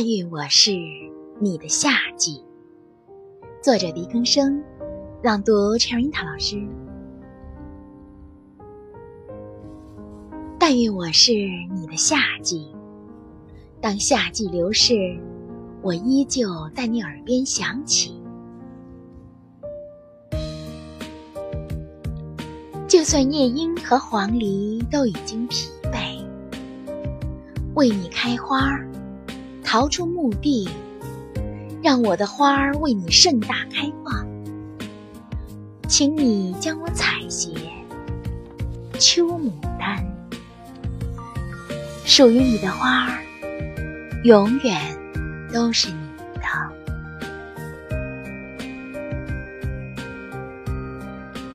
但愿我是你的夏季。作者：狄更生，朗读 Cherita 老师。但愿我是你的夏季，当夏季流逝，我依旧在你耳边响起。就算夜莺和黄鹂都已经疲惫，为你开花。逃出墓地，让我的花儿为你盛大开放。请你将我采撷，秋牡丹，属于你的花儿，永远都是你的。